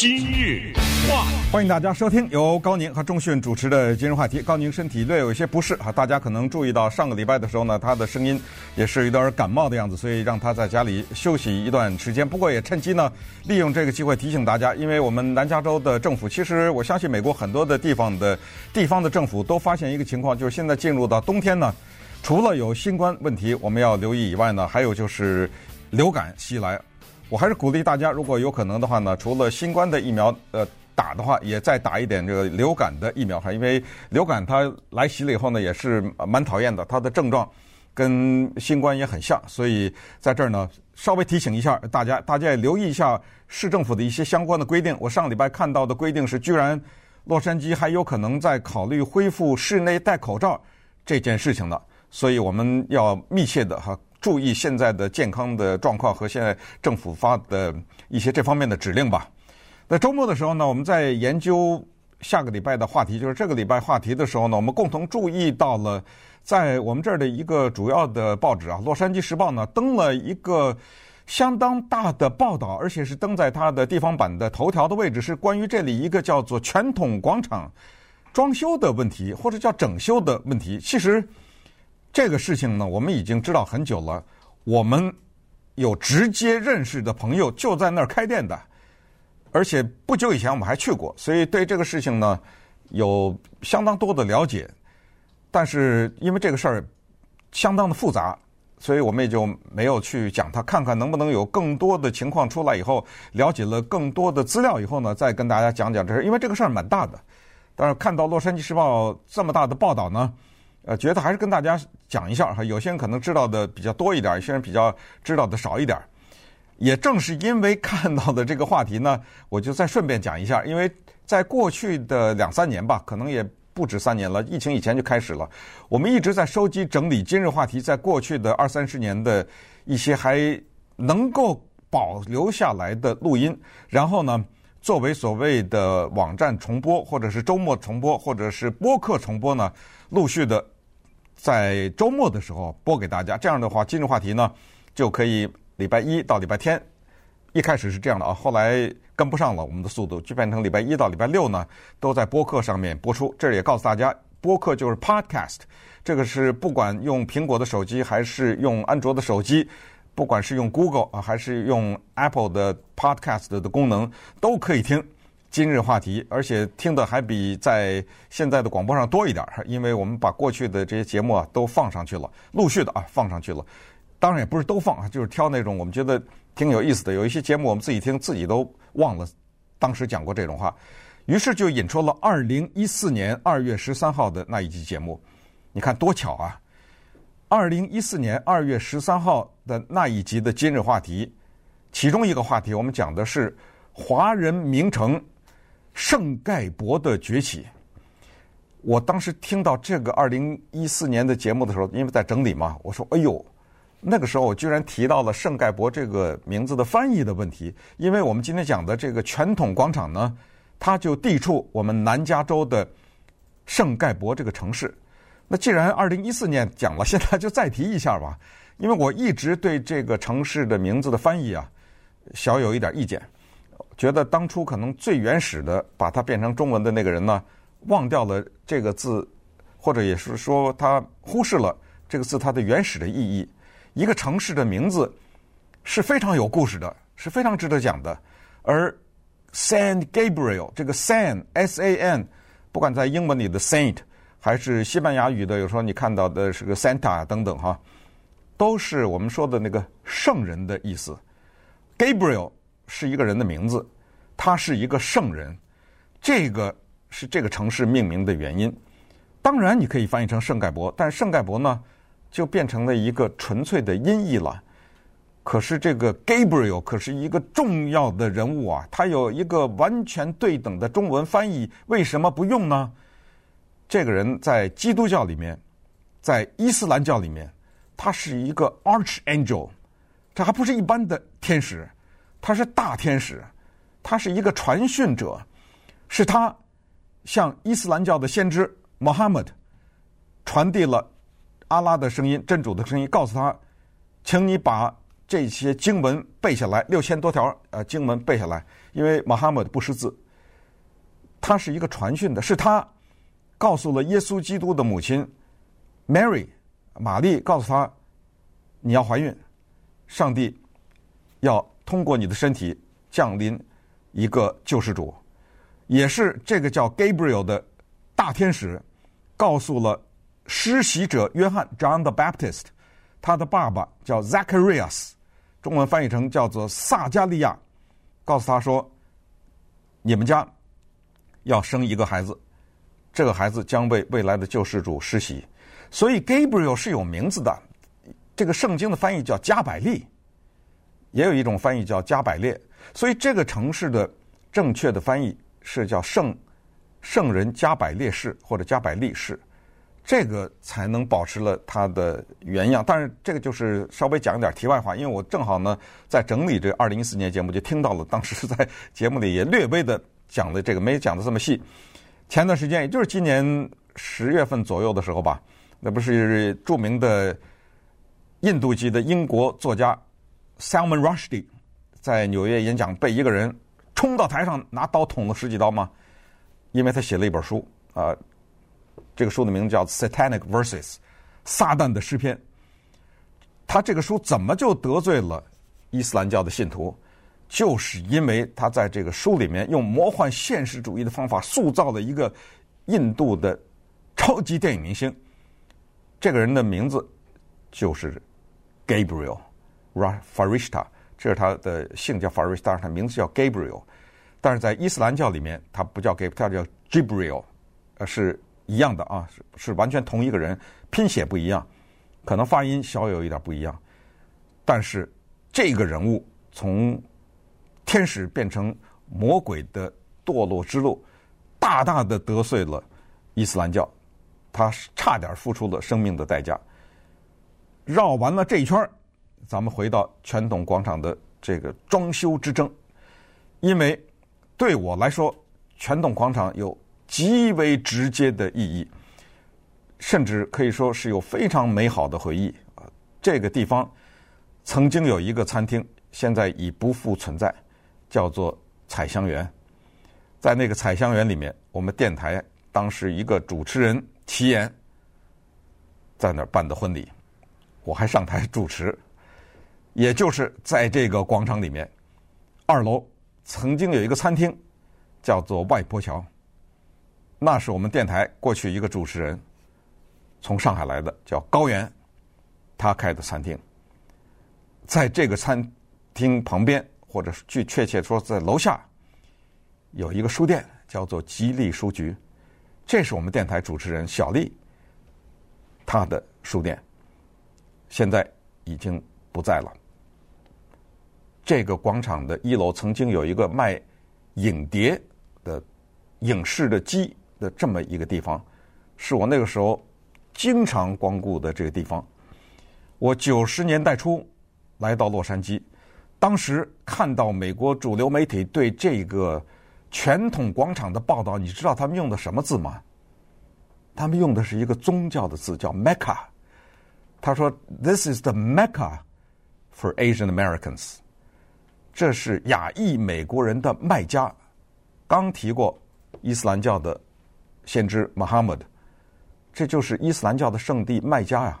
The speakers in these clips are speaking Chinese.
今日话，欢迎大家收听由高宁和钟讯主持的今日话题。高宁身体略有一些不适哈，大家可能注意到上个礼拜的时候呢，他的声音也是有点感冒的样子，所以让他在家里休息一段时间。不过也趁机呢，利用这个机会提醒大家，因为我们南加州的政府，其实我相信美国很多的地方的地方的政府都发现一个情况，就是现在进入到冬天呢，除了有新冠问题我们要留意以外呢，还有就是流感袭来。我还是鼓励大家，如果有可能的话呢，除了新冠的疫苗呃打的话，也再打一点这个流感的疫苗哈，因为流感它来袭了以后呢，也是蛮讨厌的，它的症状跟新冠也很像，所以在这儿呢，稍微提醒一下大家，大家也留意一下市政府的一些相关的规定。我上礼拜看到的规定是，居然洛杉矶还有可能在考虑恢复室内戴口罩这件事情呢，所以我们要密切的哈。注意现在的健康的状况和现在政府发的一些这方面的指令吧。那周末的时候呢，我们在研究下个礼拜的话题，就是这个礼拜话题的时候呢，我们共同注意到了，在我们这儿的一个主要的报纸啊，《洛杉矶时报》呢登了一个相当大的报道，而且是登在它的地方版的头条的位置，是关于这里一个叫做全统广场装修的问题，或者叫整修的问题。其实。这个事情呢，我们已经知道很久了。我们有直接认识的朋友就在那儿开店的，而且不久以前我们还去过，所以对这个事情呢有相当多的了解。但是因为这个事儿相当的复杂，所以我们也就没有去讲它。看看能不能有更多的情况出来以后，了解了更多的资料以后呢，再跟大家讲讲这事。因为这个事儿蛮大的，但是看到《洛杉矶时报》这么大的报道呢。呃，觉得还是跟大家讲一下哈，有些人可能知道的比较多一点，有些人比较知道的少一点。也正是因为看到的这个话题呢，我就再顺便讲一下。因为在过去的两三年吧，可能也不止三年了，疫情以前就开始了，我们一直在收集整理今日话题在过去的二三十年的一些还能够保留下来的录音，然后呢，作为所谓的网站重播，或者是周末重播，或者是播客重播呢。陆续的在周末的时候播给大家，这样的话，今日话题呢就可以礼拜一到礼拜天，一开始是这样的啊，后来跟不上了我们的速度，就变成礼拜一到礼拜六呢都在播客上面播出。这也告诉大家，播客就是 podcast，这个是不管用苹果的手机还是用安卓的手机，不管是用 Google 啊还是用 Apple 的 podcast 的功能都可以听。今日话题，而且听的还比在现在的广播上多一点，因为我们把过去的这些节目啊都放上去了，陆续的啊放上去了。当然也不是都放啊，就是挑那种我们觉得挺有意思的。有一些节目我们自己听自己都忘了当时讲过这种话，于是就引出了二零一四年二月十三号的那一集节目。你看多巧啊！二零一四年二月十三号的那一集的今日话题，其中一个话题我们讲的是华人名城。圣盖博的崛起，我当时听到这个二零一四年的节目的时候，因为在整理嘛，我说：“哎呦，那个时候我居然提到了圣盖博这个名字的翻译的问题。”因为我们今天讲的这个全统广场呢，它就地处我们南加州的圣盖博这个城市。那既然二零一四年讲了，现在就再提一下吧，因为我一直对这个城市的名字的翻译啊，小有一点意见。觉得当初可能最原始的把它变成中文的那个人呢，忘掉了这个字，或者也是说他忽视了这个字它的原始的意义。一个城市的名字是非常有故事的，是非常值得讲的。而 San Gabriel 这个 San S A N，不管在英文里的 Saint，还是西班牙语的，有时候你看到的是个 Santa 等等哈，都是我们说的那个圣人的意思。Gabriel。是一个人的名字，他是一个圣人，这个是这个城市命名的原因。当然，你可以翻译成圣盖博，但圣盖博呢，就变成了一个纯粹的音译了。可是这个 Gabriel 可是一个重要的人物啊，他有一个完全对等的中文翻译，为什么不用呢？这个人在基督教里面，在伊斯兰教里面，他是一个 Archangel，这还不是一般的天使。他是大天使，他是一个传讯者，是他向伊斯兰教的先知穆罕默德传递了阿拉的声音、真主的声音，告诉他，请你把这些经文背下来，六千多条呃经文背下来，因为穆罕默德不识字，他是一个传讯的，是他告诉了耶稣基督的母亲 Mary 玛丽，告诉他你要怀孕，上帝要通过你的身体降临一个救世主，也是这个叫 Gabriel 的大天使告诉了施洗者约翰 John the Baptist，他的爸爸叫 Zacharias。中文翻译成叫做撒加利亚，告诉他说：“你们家要生一个孩子，这个孩子将为未来的救世主施洗。所以 Gabriel 是有名字的。这个圣经的翻译叫加百利，也有一种翻译叫加百列。所以这个城市的正确的翻译是叫圣圣人加百列市或者加百利市。”这个才能保持了它的原样，但是这个就是稍微讲一点题外话，因为我正好呢在整理这二零一四年节目，就听到了当时在节目里也略微的讲的这个，没讲的这么细。前段时间，也就是今年十月份左右的时候吧，那不是著名的印度籍的英国作家 Salman Rushdie 在纽约演讲，被一个人冲到台上拿刀捅了十几刀吗？因为他写了一本书啊。这个书的名字叫《Satanic Verses》，撒旦的诗篇。他这个书怎么就得罪了伊斯兰教的信徒？就是因为他在这个书里面用魔幻现实主义的方法塑造了一个印度的超级电影明星。这个人的名字就是 Gabriel ra farishta 这是他的姓叫 Farishta，他名字叫 Gabriel。但是在伊斯兰教里面，他不叫 Gabriel，他叫 Gibriel，呃是。一样的啊，是是完全同一个人，拼写不一样，可能发音小有一点不一样，但是这个人物从天使变成魔鬼的堕落之路，大大的得罪了伊斯兰教，他差点付出了生命的代价。绕完了这一圈，咱们回到全统广场的这个装修之争，因为对我来说，全统广场有。极为直接的意义，甚至可以说是有非常美好的回忆啊！这个地方曾经有一个餐厅，现在已不复存在，叫做彩香园。在那个彩香园里面，我们电台当时一个主持人齐岩在那儿办的婚礼，我还上台主持。也就是在这个广场里面，二楼曾经有一个餐厅，叫做外婆桥。那是我们电台过去一个主持人从上海来的，叫高原，他开的餐厅。在这个餐厅旁边，或者据确切说在楼下，有一个书店，叫做吉利书局。这是我们电台主持人小丽他的书店，现在已经不在了。这个广场的一楼曾经有一个卖影碟的影视的机。的这么一个地方，是我那个时候经常光顾的这个地方。我九十年代初来到洛杉矶，当时看到美国主流媒体对这个全统广场的报道，你知道他们用的什么字吗？他们用的是一个宗教的字，叫 Mecca。他说：“This is the Mecca for Asian Americans。”这是亚裔美国人的麦加。刚提过伊斯兰教的。先知穆罕默德，这就是伊斯兰教的圣地麦加呀。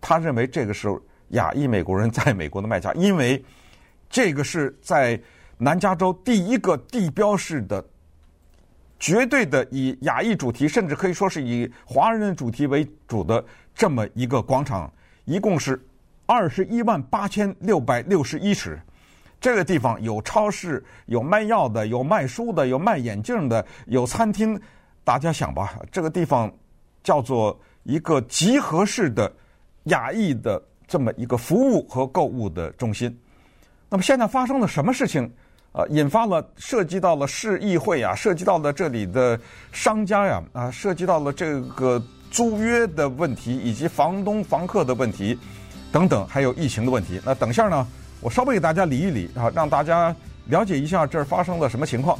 他认为这个是亚裔美国人在美国的麦加，因为这个是在南加州第一个地标式的、绝对的以亚裔主题，甚至可以说是以华人主题为主的这么一个广场，一共是二十一万八千六百六十一尺。这个地方有超市，有卖药的，有卖书的，有卖眼镜的，有餐厅。大家想吧，这个地方叫做一个集合式的亚裔的这么一个服务和购物的中心。那么现在发生了什么事情？呃，引发了涉及到了市议会啊，涉及到了这里的商家呀，啊，涉及到了这个租约的问题，以及房东房客的问题等等，还有疫情的问题。那等下呢，我稍微给大家理一理啊，让大家了解一下这儿发生了什么情况。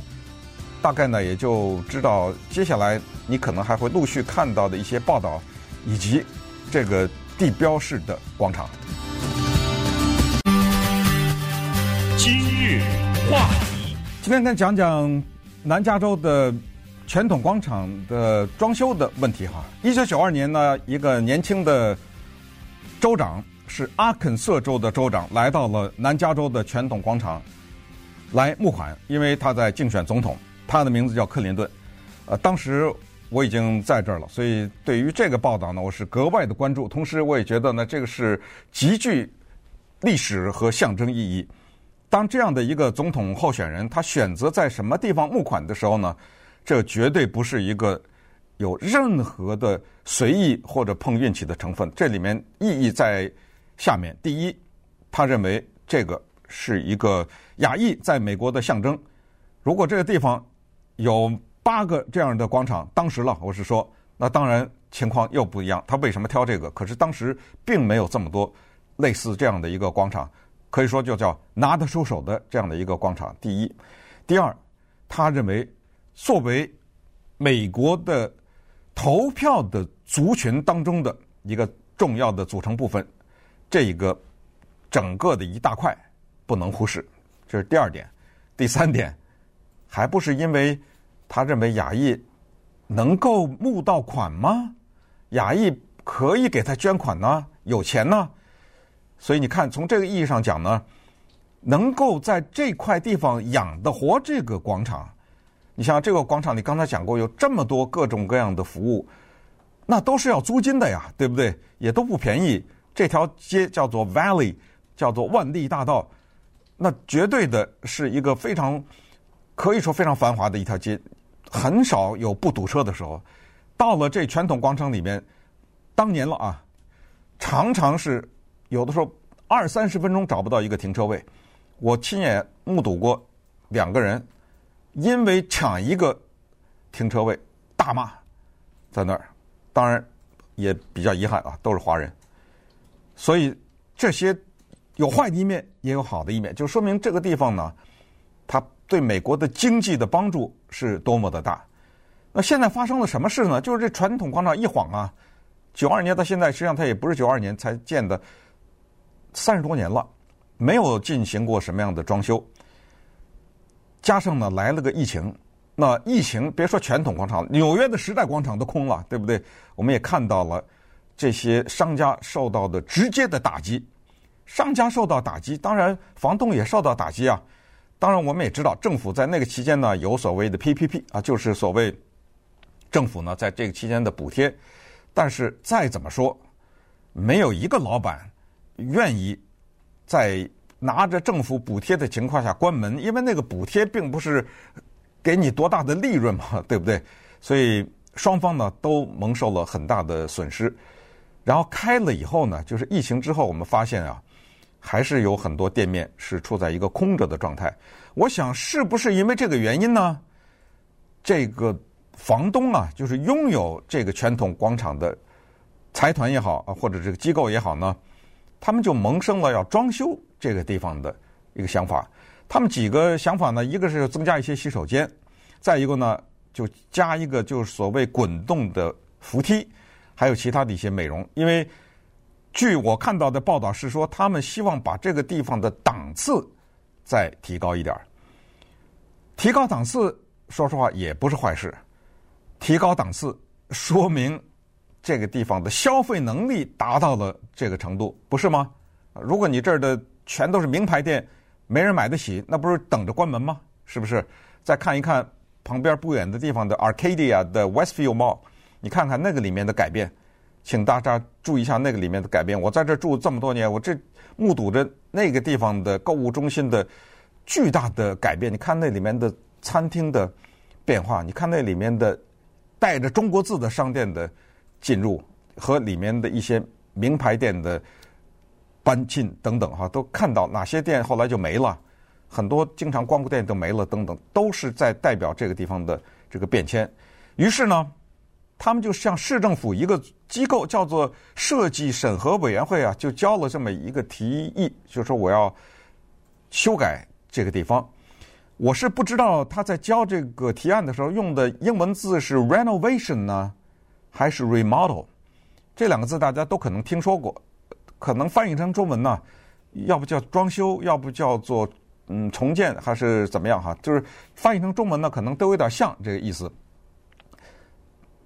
大概呢，也就知道接下来你可能还会陆续看到的一些报道，以及这个地标式的广场。今日话题，今天跟讲讲南加州的传统广场的装修的问题哈。一九九二年呢，一个年轻的州长是阿肯色州的州长，来到了南加州的传统广场来募款，因为他在竞选总统，他的名字叫克林顿。呃，当时我已经在这儿了，所以对于这个报道呢，我是格外的关注。同时，我也觉得呢，这个是极具历史和象征意义。当这样的一个总统候选人，他选择在什么地方募款的时候呢，这绝对不是一个有任何的随意或者碰运气的成分。这里面意义在下面：第一，他认为这个是一个亚裔在美国的象征。如果这个地方有八个这样的广场，当时了，我是说，那当然情况又不一样。他为什么挑这个？可是当时并没有这么多类似这样的一个广场。可以说，就叫拿得出手的这样的一个广场。第一，第二，他认为作为美国的投票的族群当中的一个重要的组成部分，这一个整个的一大块不能忽视。这是第二点。第三点，还不是因为他认为亚裔能够募到款吗？亚裔可以给他捐款呢？有钱呢？所以你看，从这个意义上讲呢，能够在这块地方养得活这个广场，你像这个广场，你刚才讲过有这么多各种各样的服务，那都是要租金的呀，对不对？也都不便宜。这条街叫做 Valley，叫做万利大道，那绝对的是一个非常可以说非常繁华的一条街，很少有不堵车的时候。到了这传统广场里面，当年了啊，常常是。有的时候二三十分钟找不到一个停车位，我亲眼目睹过两个人因为抢一个停车位大骂在那儿，当然也比较遗憾啊，都是华人。所以这些有坏的一面，也有好的一面，就说明这个地方呢，它对美国的经济的帮助是多么的大。那现在发生了什么事呢？就是这传统广场一晃啊，九二年到现在，实际上它也不是九二年才建的。三十多年了，没有进行过什么样的装修。加上呢，来了个疫情，那疫情别说传统广场，纽约的时代广场都空了，对不对？我们也看到了这些商家受到的直接的打击。商家受到打击，当然房东也受到打击啊。当然，我们也知道政府在那个期间呢，有所谓的 PPP 啊，就是所谓政府呢在这个期间的补贴。但是再怎么说，没有一个老板。愿意在拿着政府补贴的情况下关门，因为那个补贴并不是给你多大的利润嘛，对不对？所以双方呢都蒙受了很大的损失。然后开了以后呢，就是疫情之后，我们发现啊，还是有很多店面是处在一个空着的状态。我想是不是因为这个原因呢？这个房东啊，就是拥有这个传统广场的财团也好啊，或者这个机构也好呢？他们就萌生了要装修这个地方的一个想法。他们几个想法呢，一个是增加一些洗手间，再一个呢就加一个就是所谓滚动的扶梯，还有其他的一些美容。因为据我看到的报道是说，他们希望把这个地方的档次再提高一点儿。提高档次，说实话也不是坏事。提高档次说明。这个地方的消费能力达到了这个程度，不是吗？如果你这儿的全都是名牌店，没人买得起，那不是等着关门吗？是不是？再看一看旁边不远的地方的 Arcadia 的 Westfield Mall，你看看那个里面的改变，请大家注意一下那个里面的改变。我在这住这么多年，我这目睹着那个地方的购物中心的巨大的改变。你看那里面的餐厅的变化，你看那里面的带着中国字的商店的。进入和里面的一些名牌店的搬进等等哈，都看到哪些店后来就没了，很多经常光顾店都没了等等，都是在代表这个地方的这个变迁。于是呢，他们就向市政府一个机构叫做设计审核委员会啊，就交了这么一个提议，就说我要修改这个地方。我是不知道他在交这个提案的时候用的英文字是 renovation 呢。还是 remodel 这两个字，大家都可能听说过，可能翻译成中文呢，要不叫装修，要不叫做嗯，重建还是怎么样哈？就是翻译成中文呢，可能都有点像这个意思，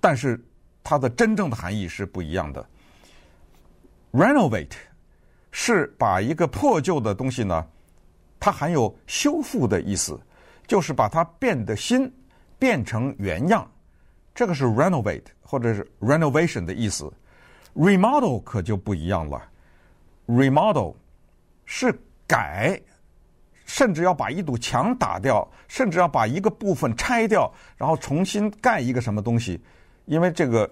但是它的真正的含义是不一样的。Renovate 是把一个破旧的东西呢，它含有修复的意思，就是把它变得新，变成原样，这个是 renovate 或者是 renovation 的意思。Remodel 可就不一样了，Remodel 是改，甚至要把一堵墙打掉，甚至要把一个部分拆掉，然后重新盖一个什么东西，因为这个。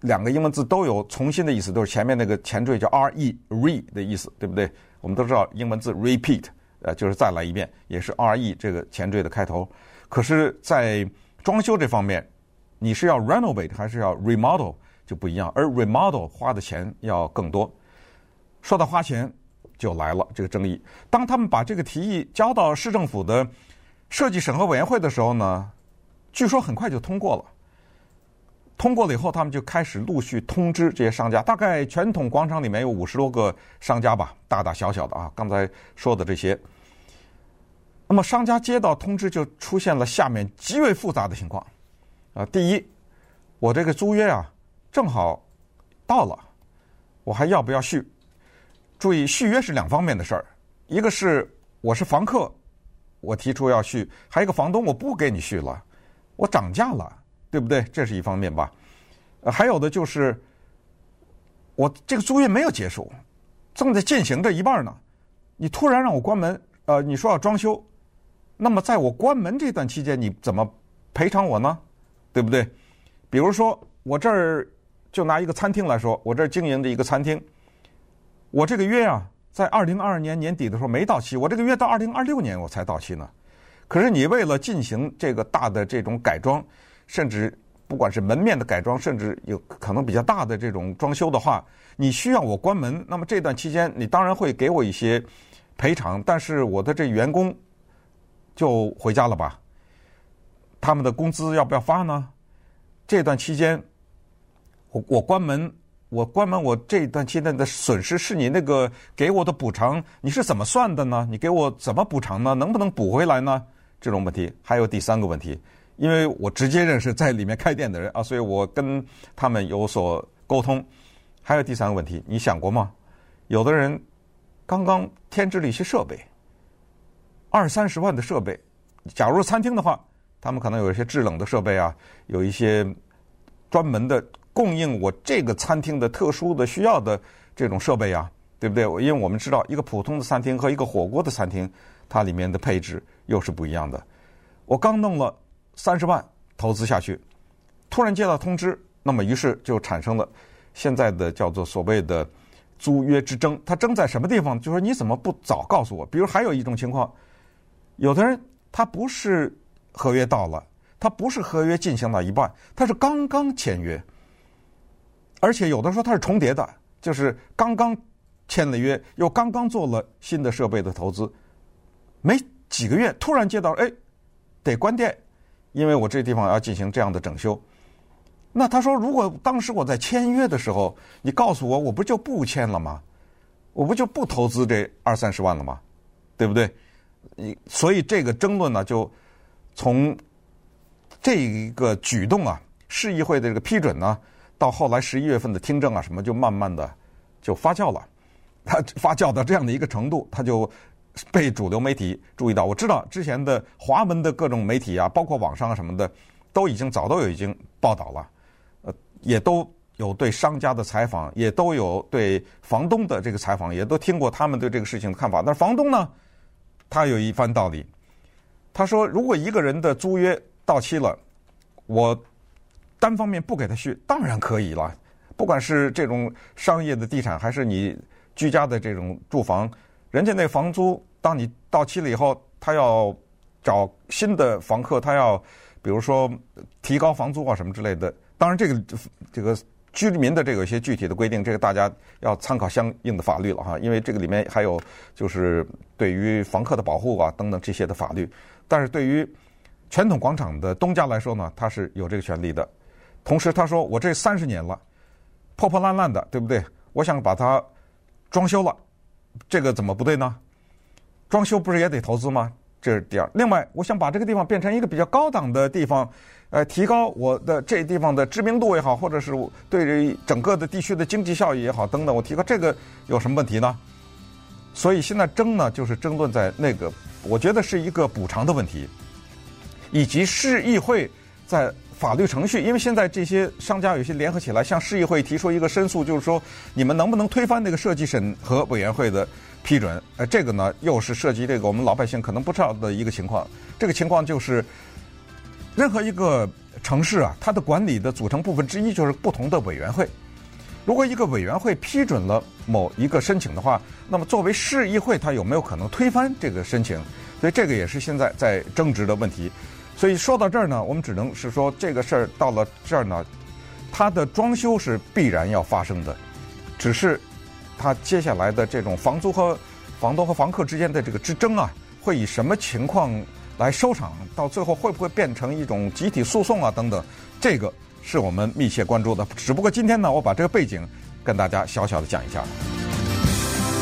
两个英文字都有重新的意思，都是前面那个前缀叫 re，re 的意思，对不对？我们都知道英文字 repeat，呃，就是再来一遍，也是 re 这个前缀的开头。可是，在装修这方面，你是要 renovate 还是要 remodel 就不一样，而 remodel 花的钱要更多。说到花钱，就来了这个争议。当他们把这个提议交到市政府的设计审核委员会的时候呢，据说很快就通过了。通过了以后，他们就开始陆续通知这些商家。大概传统广场里面有五十多个商家吧，大大小小的啊。刚才说的这些，那么商家接到通知，就出现了下面极为复杂的情况啊。第一，我这个租约啊，正好到了，我还要不要续？注意，续约是两方面的事儿，一个是我是房客，我提出要续；还有一个房东，我不给你续了，我涨价了。对不对？这是一方面吧。呃，还有的就是，我这个租约没有结束，正在进行着一半呢。你突然让我关门，呃，你说要装修，那么在我关门这段期间，你怎么赔偿我呢？对不对？比如说，我这儿就拿一个餐厅来说，我这儿经营的一个餐厅，我这个约啊，在二零二二年年底的时候没到期，我这个约到二零二六年我才到期呢。可是你为了进行这个大的这种改装，甚至不管是门面的改装，甚至有可能比较大的这种装修的话，你需要我关门，那么这段期间你当然会给我一些赔偿，但是我的这员工就回家了吧？他们的工资要不要发呢？这段期间我我关门，我关门，我这段期间的损失是你那个给我的补偿，你是怎么算的呢？你给我怎么补偿呢？能不能补回来呢？这种问题，还有第三个问题。因为我直接认识在里面开店的人啊，所以我跟他们有所沟通。还有第三个问题，你想过吗？有的人刚刚添置了一些设备，二三十万的设备。假如餐厅的话，他们可能有一些制冷的设备啊，有一些专门的供应我这个餐厅的特殊的需要的这种设备啊，对不对？因为我们知道，一个普通的餐厅和一个火锅的餐厅，它里面的配置又是不一样的。我刚弄了。三十万投资下去，突然接到通知，那么于是就产生了现在的叫做所谓的租约之争。他争在什么地方？就说你怎么不早告诉我？比如还有一种情况，有的人他不是合约到了，他不是合约进行到一半，他是刚刚签约，而且有的时候他是重叠的，就是刚刚签了约，又刚刚做了新的设备的投资，没几个月突然接到，哎，得关店。因为我这地方要进行这样的整修，那他说，如果当时我在签约的时候，你告诉我，我不就不签了吗？我不就不投资这二三十万了吗？对不对？你所以这个争论呢，就从这一个举动啊，市议会的这个批准呢，到后来十一月份的听证啊，什么就慢慢的就发酵了，它发酵到这样的一个程度，它就。被主流媒体注意到，我知道之前的华文的各种媒体啊，包括网上什么的，都已经早都有已经报道了，呃，也都有对商家的采访，也都有对房东的这个采访，也都听过他们对这个事情的看法。但是房东呢，他有一番道理，他说，如果一个人的租约到期了，我单方面不给他续，当然可以了，不管是这种商业的地产，还是你居家的这种住房。人家那房租，当你到期了以后，他要找新的房客，他要比如说提高房租啊什么之类的。当然，这个这个居民的这个一些具体的规定，这个大家要参考相应的法律了哈，因为这个里面还有就是对于房客的保护啊等等这些的法律。但是对于传统广场的东家来说呢，他是有这个权利的。同时，他说我这三十年了，破破烂烂的，对不对？我想把它装修了。这个怎么不对呢？装修不是也得投资吗？这是第二。另外，我想把这个地方变成一个比较高档的地方，呃，提高我的这地方的知名度也好，或者是对于整个的地区的经济效益也好等等，我提高这个有什么问题呢？所以现在争呢，就是争论在那个，我觉得是一个补偿的问题，以及市议会在法律程序，因为现在这些商家有些联合起来向市议会提出一个申诉，就是说你们能不能推翻那个设计审核委员会的。批准，呃，这个呢，又是涉及这个我们老百姓可能不知道的一个情况。这个情况就是，任何一个城市啊，它的管理的组成部分之一就是不同的委员会。如果一个委员会批准了某一个申请的话，那么作为市议会，它有没有可能推翻这个申请？所以这个也是现在在争执的问题。所以说到这儿呢，我们只能是说这个事儿到了这儿呢，它的装修是必然要发生的，只是。它接下来的这种房租和房东和房客之间的这个之争啊，会以什么情况来收场？到最后会不会变成一种集体诉讼啊？等等，这个是我们密切关注的。只不过今天呢，我把这个背景跟大家小小的讲一下。